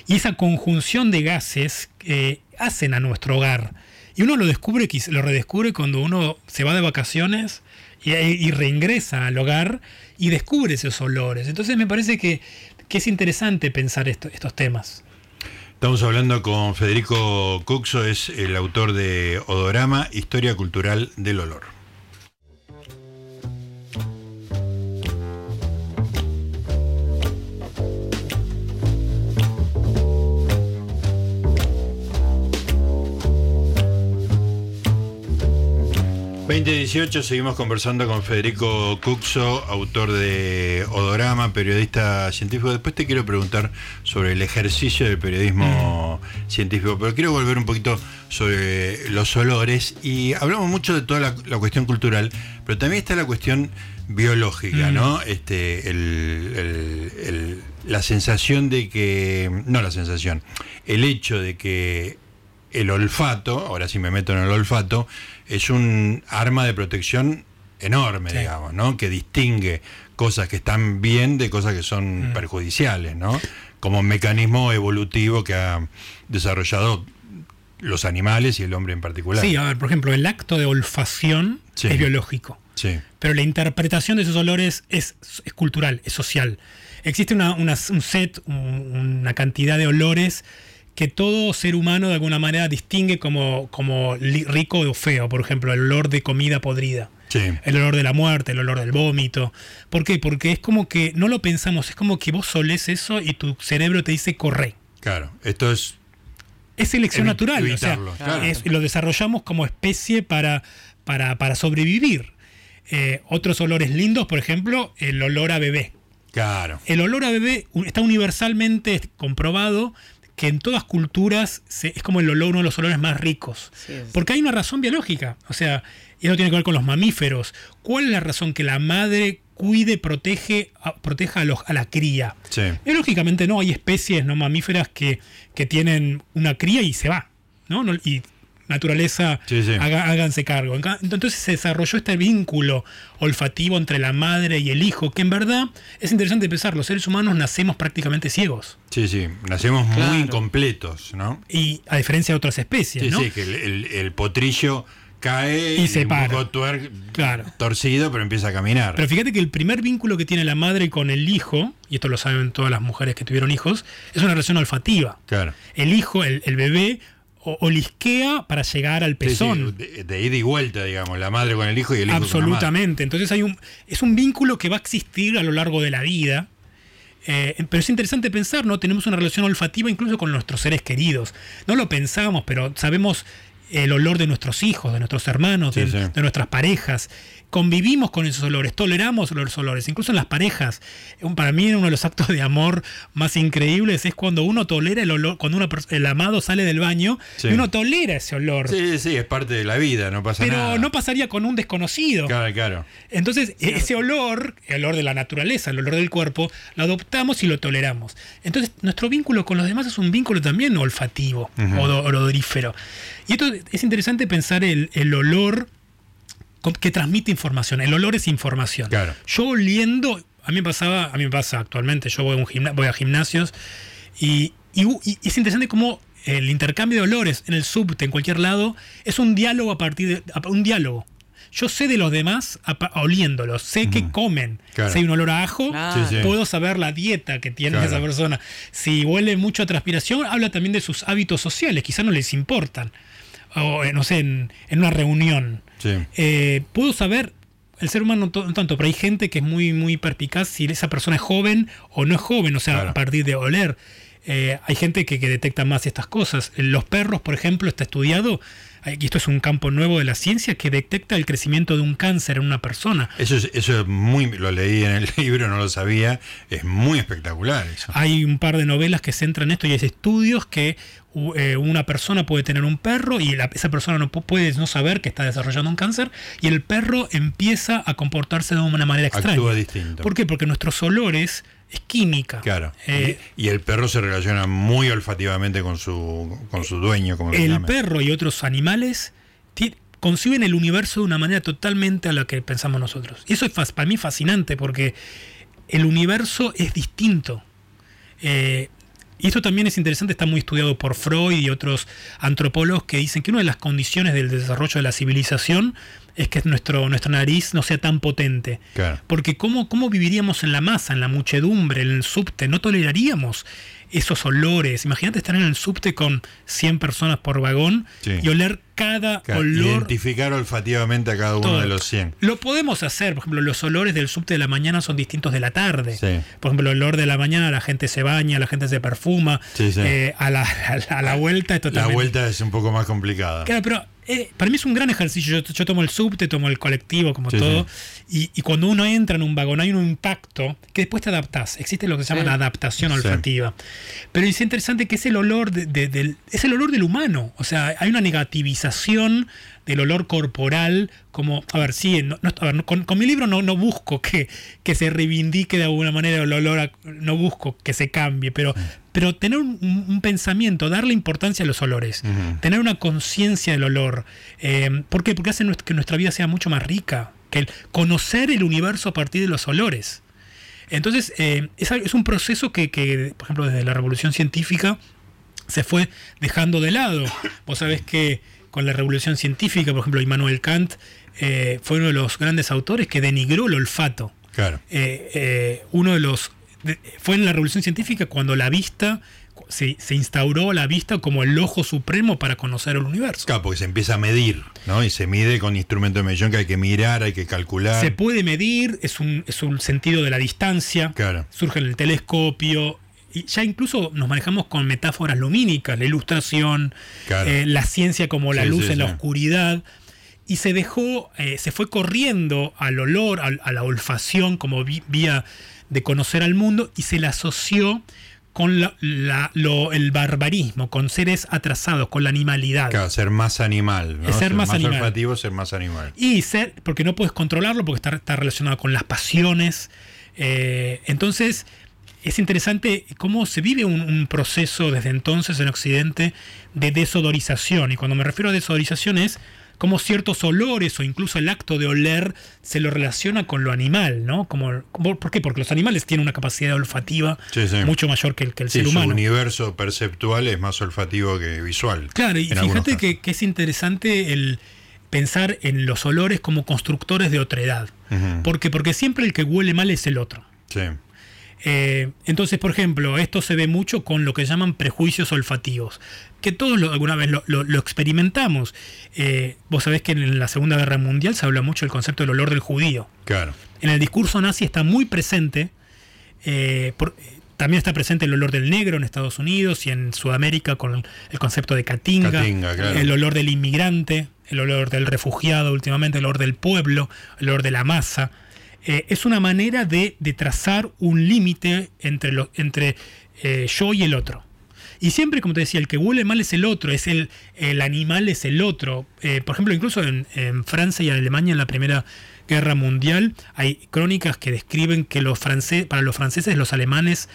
Y esa conjunción de gases eh, hacen a nuestro hogar. Y uno lo descubre, lo redescubre cuando uno se va de vacaciones y, reingresa al hogar y descubre esos olores. Entonces me parece que, es interesante pensar esto- estos temas. Estamos hablando con Federico Cuxo, es el autor de Odorama, Historia Cultural del Olor. 2018 seguimos conversando con Federico Cuxo, autor de Odorama, periodista científico. Después te quiero preguntar sobre el ejercicio del periodismo científico, pero quiero volver un poquito sobre los olores y hablamos mucho de toda la, la cuestión cultural, pero también está la cuestión biológica, ¿no? Este, el- el- el- la sensación de que, no la sensación, el hecho de que el olfato, ahora sí me meto en el olfato, es un arma de protección enorme, Sí. digamos, ¿no? Que distingue cosas que están bien de cosas que son Mm. perjudiciales, ¿no? Como un mecanismo evolutivo que ha desarrollado los animales y el hombre en particular. Sí, a ver, por ejemplo, el acto de olfacción Sí. es biológico. Sí. Pero la interpretación de esos olores es, es cultural, es social. Existe una- una- un set, un- una cantidad de olores que todo ser humano de alguna manera distingue como, como rico o feo. Por ejemplo, el olor de comida podrida. Sí. El olor de la muerte, el olor del vómito. ¿Por qué? Porque es como que no lo pensamos, es como que vos olés eso y tu cerebro te dice corre. Claro. Esto es. Es selección natural. o sea, claro. es- lo desarrollamos como especie para, para, para sobrevivir. Eh, otros olores lindos, por ejemplo, el olor a bebé. Claro. El olor a bebé está universalmente comprobado que en todas culturas se- es como el olor, uno de los olores más ricos. Sí, Porque hay una razón biológica. O sea, y eso tiene que ver con los mamíferos. ¿Cuál es la razón que la madre cuide, protege, a- proteja a, los, a la cría? Sí. Biológicamente no, hay especies no mamíferas que, que tienen una cría y se va, ¿no? No- y naturaleza, Sí, sí. haga- háganse cargo. Entonces se desarrolló este vínculo olfativo entre la madre y el hijo, que en verdad es interesante pensar, los seres humanos nacemos prácticamente ciegos, Sí, sí. Nacemos Claro. muy incompletos, ¿no? y a diferencia de otras especies, Sí, ¿no? sí, que el, el- el potrillo cae Y se para. tuer- Claro. torcido, pero empieza a caminar. Pero fíjate que el primer vínculo que tiene la madre con el hijo, y esto lo saben todas las mujeres que tuvieron hijos, es una relación olfativa. claro. El hijo, el, el bebé, o- olisquea para llegar al Sí, sí, pezón. de, de ida y vuelta, digamos, la madre con el hijo y el hijo con la madre. Absolutamente. Entonces hay un, es un vínculo que va a existir a lo largo de la vida. Eh, pero es interesante pensar, ¿no? Tenemos una relación olfativa incluso con nuestros seres queridos. No lo pensamos, pero sabemos el olor de nuestros hijos, de nuestros hermanos, Sí, de, sí. de nuestras parejas. Convivimos con esos olores, toleramos los olores, incluso en las parejas. Para mí uno de los actos de amor más increíbles es cuando uno tolera el olor, cuando una pers- el amado sale del baño Sí. y uno tolera ese olor. Sí, sí, es parte de la vida, no pasa pero nada. no pasaría con un desconocido. Claro, claro. Entonces, ese olor, el olor de la naturaleza, el olor del cuerpo, lo adoptamos y lo toleramos. Entonces, nuestro vínculo con los demás es un vínculo también olfativo, odo- odorífero. Y esto es interesante pensar el, el olor que transmite información. El olor es información. Claro. Yo oliendo, a mí me pasaba, a mí me pasa actualmente, yo voy a, un gimna- voy a gimnasios y, y- y es interesante cómo el intercambio de olores en el subte, en cualquier lado, es un diálogo a partir de a- un diálogo. Yo sé de los demás a oliéndolos, sé que comen. Claro. Si hay un olor a ajo, Claro. Sí, sí. puedo saber la dieta que tiene Claro. esa persona. Si huele mucho a transpiración, habla también de sus hábitos sociales, quizás no les importan. O, no sé, en, en una reunión. Sí. Eh, puedo saber, el ser humano no, to- no tanto, pero hay gente que es muy, muy perpicaz si esa persona es joven o no es joven, o sea, Claro. a partir de oler. Eh, hay gente que, que detecta más estas cosas. Los perros, por ejemplo, está estudiado, y esto es un campo nuevo de la ciencia, que detecta el crecimiento de un cáncer en una persona. Eso es, eso es muy, lo leí en el *laughs* libro, no lo sabía, es muy espectacular eso. Hay un par de novelas que centran esto y hay estudios que eh, una persona puede tener un perro y la- esa persona no pu- puede no saber que está desarrollando un cáncer y el perro empieza a comportarse de una manera extraña. Actúa distinto. ¿Por qué? Porque nuestros olores es química. Claro. Eh, y, el perro se relaciona muy olfativamente con su, con su dueño, como el perro y otros animales conciben el universo de una manera totalmente a la que pensamos nosotros. Y eso es para mí fascinante porque el universo es distinto. Eh, y esto también es interesante, está muy estudiado por Freud y otros antropólogos que dicen que una de las condiciones del desarrollo de la civilización es que nuestro, nuestra nariz no sea tan potente. Claro. Porque ¿cómo, ¿cómo viviríamos en la masa, en la muchedumbre, en el subte? No toleraríamos esos olores. Imagínate estar en el subte con 100 personas por vagón Sí. y oler cada olor. Identificar olfativamente a cada uno todo. de los 100. Lo podemos hacer, por ejemplo, los olores del subte de la mañana son distintos de la tarde. Sí. Por ejemplo, el olor de la mañana la gente se baña, la gente se perfuma. Sí. Eh, a, la, *laughs* a la- a la vuelta es La totalmente... vuelta es un poco más complicada. Claro, pero eh, para mí es un gran ejercicio. Yo, yo tomo el subte, tomo el colectivo, como Sí, todo. Y, y cuando uno entra en un vagón, hay un impacto que después te adaptás. Existe lo que se llama Sí. la adaptación olfativa. Pero es interesante que es el olor de- de- del, es el olor del humano. O sea, hay una negativización del olor corporal, como, a ver, sí, no- no- a ver, no- con, con mi libro no, no busco que, que se reivindique de alguna manera el olor, a- no busco que se cambie, pero, pero tener un, pensamiento, darle importancia a los olores, tener una conciencia del olor. Eh, ¿Por qué? Porque hace que nuestra vida sea mucho más rica, que el conocer el universo a partir de los olores. Entonces, eh, es, un proceso que, que, por ejemplo, desde la revolución científica se fue dejando de lado. Vos sabés que con la revolución científica, por ejemplo, Immanuel Kant eh, fue uno de los grandes autores que denigró el olfato. Claro. Eh, eh, uno de los. Fue en la revolución científica cuando la vista. Se, se instauró la vista como el ojo supremo para conocer el universo. Claro, porque se empieza a medir, ¿no? Y se mide con instrumento de medición que hay que mirar, hay que calcular. Se puede medir, es un, es un sentido de la distancia. Claro. surge en el telescopio. Y ya incluso nos manejamos con metáforas lumínicas, la ilustración, Claro. eh, la ciencia como la Sí, luz sí, en la oscuridad. Y se dejó, eh, se fue corriendo al olor, a, la olfacción como vi- vía de conocer al mundo y se la asoció con la- la- lo- el barbarismo, con seres atrasados, con la animalidad. Claro, ser más animal, ser más animal. olfativo, ser más animal. Y ser, porque no puedes controlarlo, porque está, está relacionado con las pasiones. Eh, entonces, es interesante cómo se vive un, un proceso desde entonces en Occidente de desodorización. Y cuando me refiero a desodorización es cómo ciertos olores o incluso el acto de oler se lo relaciona con lo animal, ¿no? Como, como- ¿Por qué? Porque los animales tienen una capacidad olfativa Sí, sí. mucho mayor que el, que el Sí, ser su humano. universo perceptual es más olfativo que visual. Claro, y fíjate que, que es interesante el pensar en los olores como constructores de otredad. Ujú. ¿Por qué? Porque siempre el que huele mal es el otro. Sí. Eh, entonces, por ejemplo, esto se ve mucho con lo que llaman prejuicios olfativos, que todos lo- alguna vez lo, lo- lo experimentamos. Eh, vos sabés que en la Segunda Guerra Mundial se habla mucho del concepto del olor del judío. Claro. En el discurso nazi está muy presente, eh, por- también está presente el olor del negro en Estados Unidos y en Sudamérica con el, concepto de catinga, Catinga, claro. el olor del inmigrante, el olor del refugiado últimamente, el olor del pueblo, el olor de la masa. Eh, es una manera de, de trazar un límite entre, entre yo y el otro. Y siempre, como te decía, el que huele mal es el otro, es el, el animal es el otro. Eh, por ejemplo, incluso en, en Francia y en Alemania en la Primera Guerra Mundial hay crónicas que describen que los franceses, para los franceses los alemanes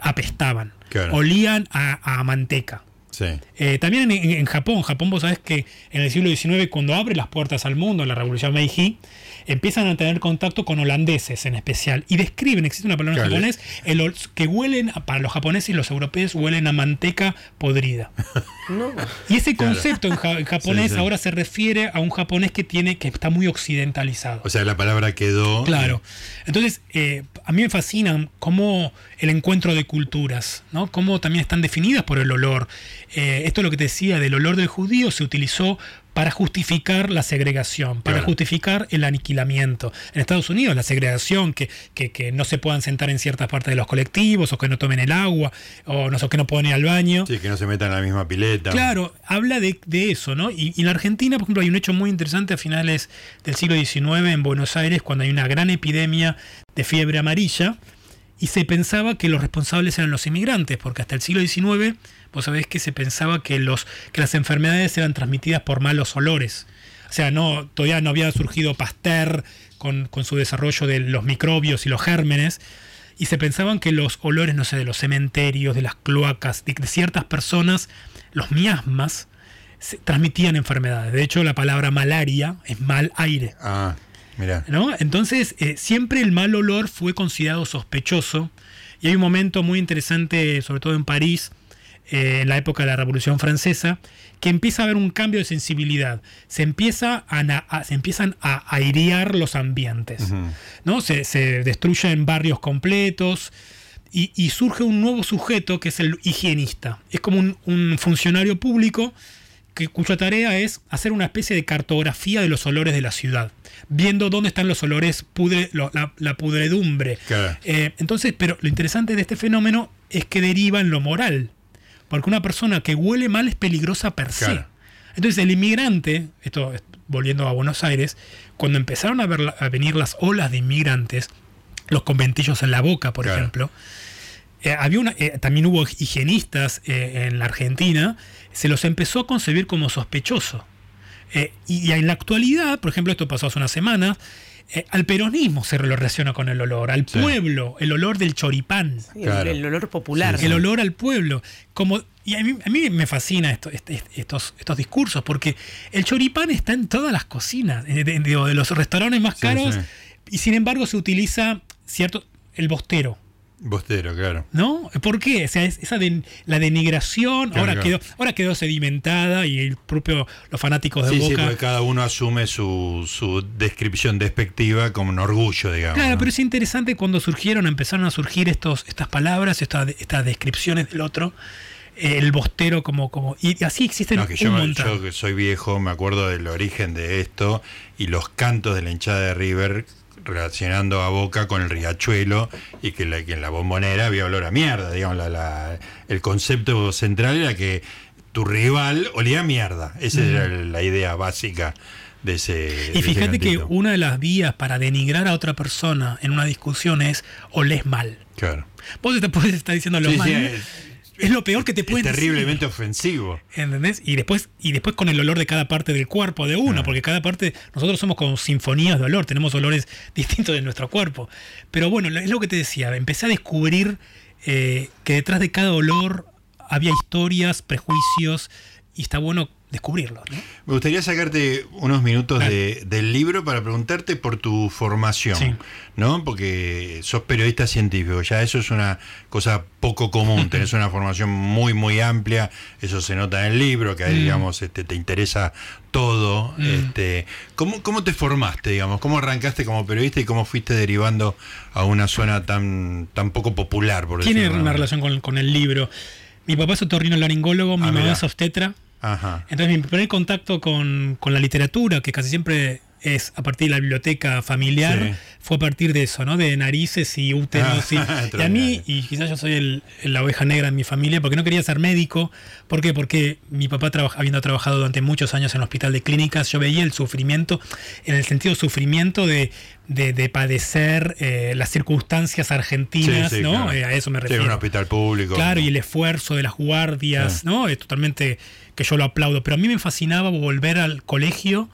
apestaban, Claro. olían a, a manteca. Sí. Eh, también en, en Japón, Japón vos sabés que en el siglo XIX cuando abre las puertas al mundo, la revolución Meiji, empiezan a tener contacto con holandeses en especial y describen, existe una palabra en japonés, el que huelen, a- para los japoneses y los europeos huelen a manteca podrida. *laughs* No. Y ese Claro. concepto en, ja- en japonés Sí, sí. ahora se refiere a un japonés que tiene que está muy occidentalizado. O sea, la palabra quedó. Claro. Entonces, eh, a mí me fascina cómo el encuentro de culturas, ¿no? Cómo también están definidas por el olor. Eh, esto es lo que te decía del olor del judío se utilizó para justificar la segregación, para Claro. justificar el aniquilamiento. En Estados Unidos, la segregación, que, que- que no se puedan sentar en ciertas partes de los colectivos, o que no tomen el agua, o no que no pueden ir al baño. Sí, que no se metan en la misma pileta. Claro, habla de, de eso, ¿no? Y, y en la Argentina, por ejemplo, hay un hecho muy interesante a finales del siglo XIX en Buenos Aires, cuando hay una gran epidemia de fiebre amarilla, y se pensaba que los responsables eran los inmigrantes, porque hasta el siglo XIX, vos sabés que se pensaba que, los, que las enfermedades eran transmitidas por malos olores. O sea, no, todavía no había surgido Pasteur con, con su desarrollo de los microbios y los gérmenes, y se pensaban que los olores, no sé, de los cementerios, de las cloacas, de, de ciertas personas, los miasmas, se transmitían enfermedades. De hecho, la palabra malaria es mal aire. Ah, mira. ¿no? Entonces, eh, siempre el mal olor fue considerado sospechoso. Y hay un momento muy interesante, sobre todo en París, eh, en la época de la Revolución Francesa, que empieza a haber un cambio de sensibilidad. Se, empieza a, se empiezan a airear los ambientes. ¿no? se, se destruyen barrios completos. Y, y surge un nuevo sujeto que es el higienista. Es como un, un funcionario público que, cuya tarea es hacer una especie de cartografía de los olores de la ciudad, viendo dónde están los olores, pudre, lo- la, la pudredumbre. Claro. Eh, entonces, pero lo interesante de este fenómeno es que deriva en lo moral, porque una persona que huele mal es peligrosa per se. Claro. Entonces el inmigrante, esto es- volviendo a Buenos Aires, cuando empezaron a, ver a venir las olas de inmigrantes, los conventillos en la boca, por Claro. ejemplo, eh, había una, eh, también hubo higienistas eh, en la Argentina, se los empezó a concebir como sospechoso. Eh, y, y en la actualidad, por ejemplo, esto pasó hace una semana, eh, al peronismo se lo relaciona con el olor, al Sí. pueblo, el olor del choripán. El- Claro. El, olor popular. Sí, El olor al pueblo. Como, y a mí, a mí me fascina esto- este- estos, estos discursos, porque el choripán está en todas las cocinas, eh, de, de- de los restaurantes más Sí, caros, sí. y sin embargo se utiliza cierto el bostero. Bostero, claro. ¿No? ¿Por qué? O sea, es- esa de, la denigración Claro, ahora, claro. quedó, ahora quedó sedimentada y el propio, los fanáticos de Sí, sí, Boca. porque cada uno asume su, su descripción despectiva como un orgullo, digamos. Claro, ¿no? pero es interesante cuando surgieron, empezaron a surgir estos, estas palabras, estas, estas descripciones del otro, el bostero como, como. Y así existen No, que un yo, montón. yo que soy viejo me acuerdo del origen de esto y los cantos de la hinchada de River relacionando a Boca con el riachuelo y que, la, que en la bombonera había olor a mierda, digamos, la- la- el concepto central era que tu rival olía a mierda, esa era la idea básica de ese... Y fíjate que una de las vías para denigrar a otra persona en una discusión es olés mal. Claro. Vos te puedes estar diciendo lo Sí, mal. sí, es, es- lo peor que te Es pueden decir. terriblemente ofensivo. ¿Entendés? Y después, y después con el olor de cada parte del cuerpo de uno, Ah. porque cada parte, nosotros somos como sinfonías de olor, tenemos olores *laughs* distintos de nuestro cuerpo. Pero bueno, es lo que te decía, empecé a descubrir eh, que detrás de cada olor había historias, prejuicios, y está bueno descubrirlos. ¿no? Me gustaría sacarte unos minutos de- del libro para preguntarte por tu formación, Sí. ¿no? Porque sos periodista científico, ya eso es una cosa poco común, *laughs* tenés una formación muy, muy amplia, eso se nota en el libro, que ahí, Mm. digamos, este, te interesa todo. Mm. Este, ¿cómo, ¿Cómo te formaste, digamos? ¿Cómo arrancaste como periodista y cómo fuiste derivando a una zona tan, tan poco popular, por Tiene una relación con, con el libro. Mi papá es otorrinolaringólogo, mi Ah, mamá es obstetra. Ajá. Entonces mi primer contacto con, con la literatura, que casi siempre es a partir de la biblioteca familiar, Sí. fue a partir de eso, ¿no? De narices y úteros. y, *laughs* y a mí, y quizás yo soy el- la oveja negra en mi familia, porque no quería ser médico. ¿Por qué? Porque mi papá, traba- habiendo trabajado durante muchos años en el hospital de clínicas, yo veía el sufrimiento, en el sentido sufrimiento de, de, de padecer eh, las circunstancias argentinas, Sí, sí, ¿no? claro. Eh, a eso me Sí, refiero. un hospital público. Claro, y el esfuerzo de las guardias, Sí. ¿no? Es totalmente que yo lo aplaudo. Pero a mí me fascinaba volver al colegio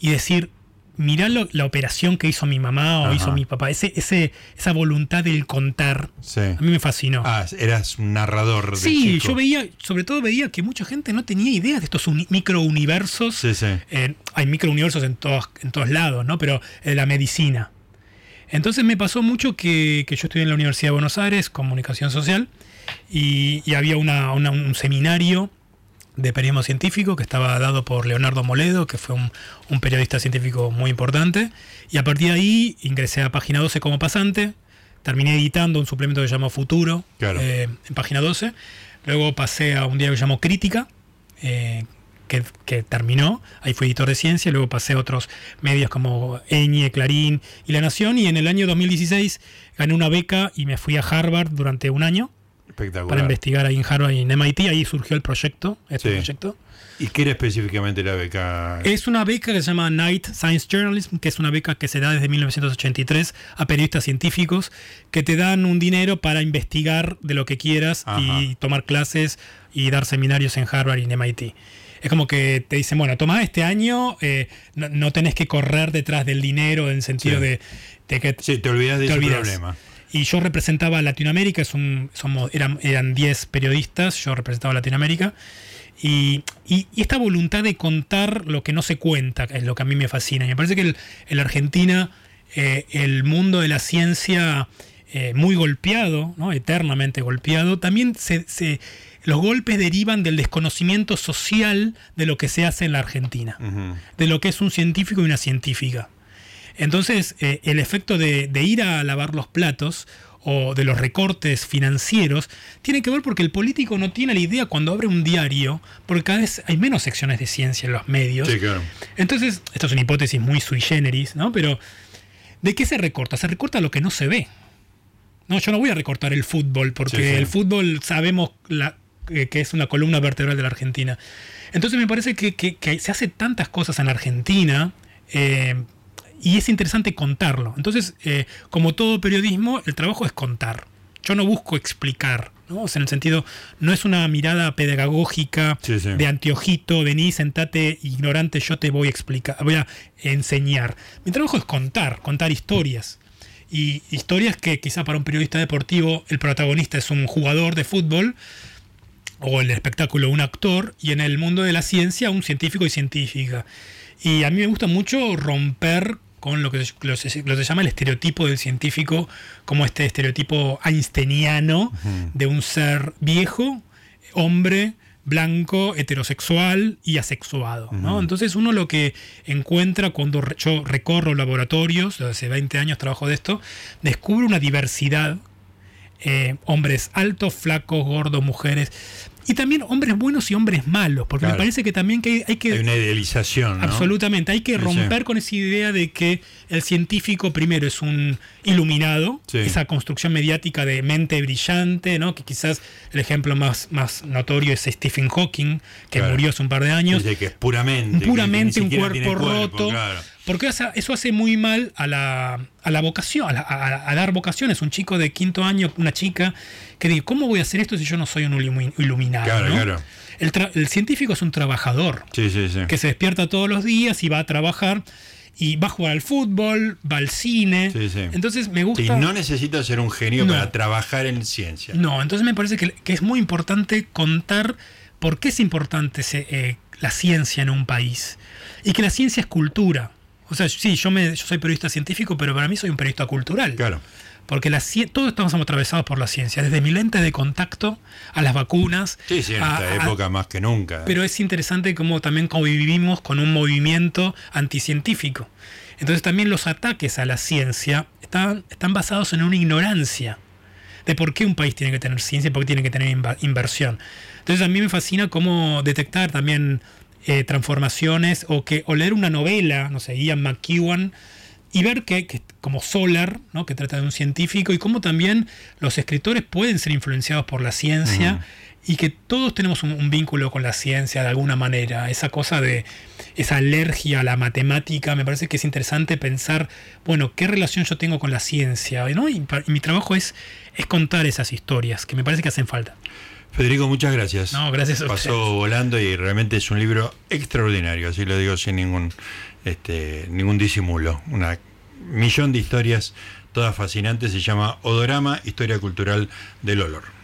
y decir, mirá lo- la operación que hizo mi mamá o Ajá. hizo mi papá. Ese, ese, esa voluntad del contar, Sí. a mí me fascinó. Ah, eras un narrador de sí, chico. yo veía, sobre todo veía que mucha gente no tenía idea de estos uni- microuniversos. Sí, sí. Eh, hay microuniversos en todos, en todos lados, ¿no? Pero eh, la medicina. Entonces me pasó mucho que, que yo estudié en la Universidad de Buenos Aires, comunicación social, y, y había una- una- un seminario de periodismo científico que estaba dado por Leonardo Moledo, que fue un, un periodista científico muy importante, y a partir de ahí ingresé a Página 12 como pasante, terminé editando un suplemento que se llamó Futuro Claro. eh, en Página 12, luego pasé a un diario que se llamó Crítica, eh, que, que terminó, ahí fui editor de ciencia, luego pasé a otros medios como Eñe, Clarín y La Nación, y en el año 2016 gané una beca y me fui a Harvard durante un año Espectacular. para investigar ahí en Harvard y en MIT, ahí surgió el proyecto, este Sí. proyecto. ¿Y qué era específicamente la beca? Es una beca que se llama Night Science Journalism, que es una beca que se da desde 1983 a periodistas científicos que te dan un dinero para investigar de lo que quieras y tomar clases y dar seminarios en Harvard y en MIT. Es como que te dicen, bueno, toma este año, eh, no, no tenés que correr detrás del dinero en el sentido Sí. de, de que Sí, te olvidas de te ese problema. Y yo representaba a Latinoamérica, es un, somos, eran, eran 10 periodistas, yo representaba a Latinoamérica. Y, y- y esta voluntad de contar lo que no se cuenta es lo que a mí me fascina. Y me parece que el- en la Argentina eh, el mundo de la ciencia eh, muy golpeado, ¿no? eternamente golpeado, también se, se- los golpes derivan del desconocimiento social de lo que se hace en la Argentina de lo que es un científico y una científica. Entonces, eh, el efecto de, de ir a lavar los platos o de los recortes financieros tiene que ver porque el político no tiene la idea cuando abre un diario, porque cada vez hay menos secciones de ciencia en los medios. Sí, claro. Entonces, esto es una hipótesis muy sui generis, ¿no? Pero, ¿de qué se recorta? Se recorta lo que no se ve. No, yo no voy a recortar el fútbol, porque Sí, sí. el fútbol sabemos la que, que es una columna vertebral de la Argentina. Entonces me parece que, que- que se hace tantas cosas en la Argentina eh, y es interesante contarlo. Entonces, eh, como todo periodismo, el trabajo es contar. Yo no busco explicar, ¿no? O sea, en el sentido, no es una mirada pedagógica Sí, sí. de anteojito, vení, sentate, ignorante, yo te voy a explicar, voy a enseñar. Mi trabajo es contar, contar historias. Y historias que quizá para un periodista deportivo el protagonista es un jugador de fútbol o el espectáculo un actor y en el mundo de la ciencia un científico y científica. Y a mí me gusta mucho romper con lo que se, lo se- lo se llama el estereotipo del científico, como este estereotipo einsteiniano de un ser viejo, hombre, blanco, heterosexual y asexuado. ¿no? Entonces uno lo que encuentra cuando re- yo recorro laboratorios, desde hace 20 años trabajo de esto, descubre una diversidad eh, hombres altos, flacos, gordos, mujeres. Y también hombres buenos y hombres malos, porque Claro. me parece que también que hay, hay que... Hay una idealización, ¿no? Absolutamente, hay que romper sí. con esa idea de que el científico primero es un iluminado, Sí. esa construcción mediática de mente brillante, ¿no? que quizás el ejemplo más, más notorio es Stephen Hawking, que Claro. murió hace un par de años, Dice que es puramente. puramente un cuerpo, tiene roto. claro. Porque eso hace muy mal a la, a la vocación, a, la- a- a dar vocaciones. Un chico de quinto año, una chica, que dice, ¿cómo voy a hacer esto si yo no soy un ilumi- iluminado? Claro, ¿no? claro. El, científico es un trabajador Sí, sí, sí. que se despierta todos los días y va a trabajar y va a jugar al fútbol, va al cine. Sí, sí. Entonces me gusta... Y no necesita ser un genio No. para trabajar en ciencia. No, entonces me parece que, que es muy importante contar por qué es importante eh, la ciencia en un país. Y que la ciencia es cultura. O sea, sí, yo, me, yo soy periodista científico, pero para mí soy un periodista cultural. Claro. Porque la, todos estamos atravesados por la ciencia, desde mi lente de contacto a las vacunas. Sí, sí, en a- esta a- época más que nunca. pero es interesante cómo también convivimos con un movimiento anticientífico. Entonces también los ataques a la ciencia están, están basados en una ignorancia de por qué un país tiene que tener ciencia y por qué tiene que tener inversión. Entonces a mí me fascina cómo detectar también eh, transformaciones o que o leer una novela, no sé, Ian McEwan, y ver que, que como Solar, ¿no? que trata de un científico, y cómo también los escritores pueden ser influenciados por la ciencia y que todos tenemos un, un vínculo con la ciencia de alguna manera. Esa cosa de esa alergia a la matemática, me parece que es interesante pensar, bueno, qué relación yo tengo con la ciencia, ¿no? Y, y mi trabajo es, es contar esas historias, que me parece que hacen falta. Federico, muchas gracias. No, gracias a Pasó ustedes. volando y realmente es un libro extraordinario, así lo digo sin ningún, este, ningún disimulo. Una millón de historias, todas fascinantes, se llama Odorama, Historia Cultural del Olor.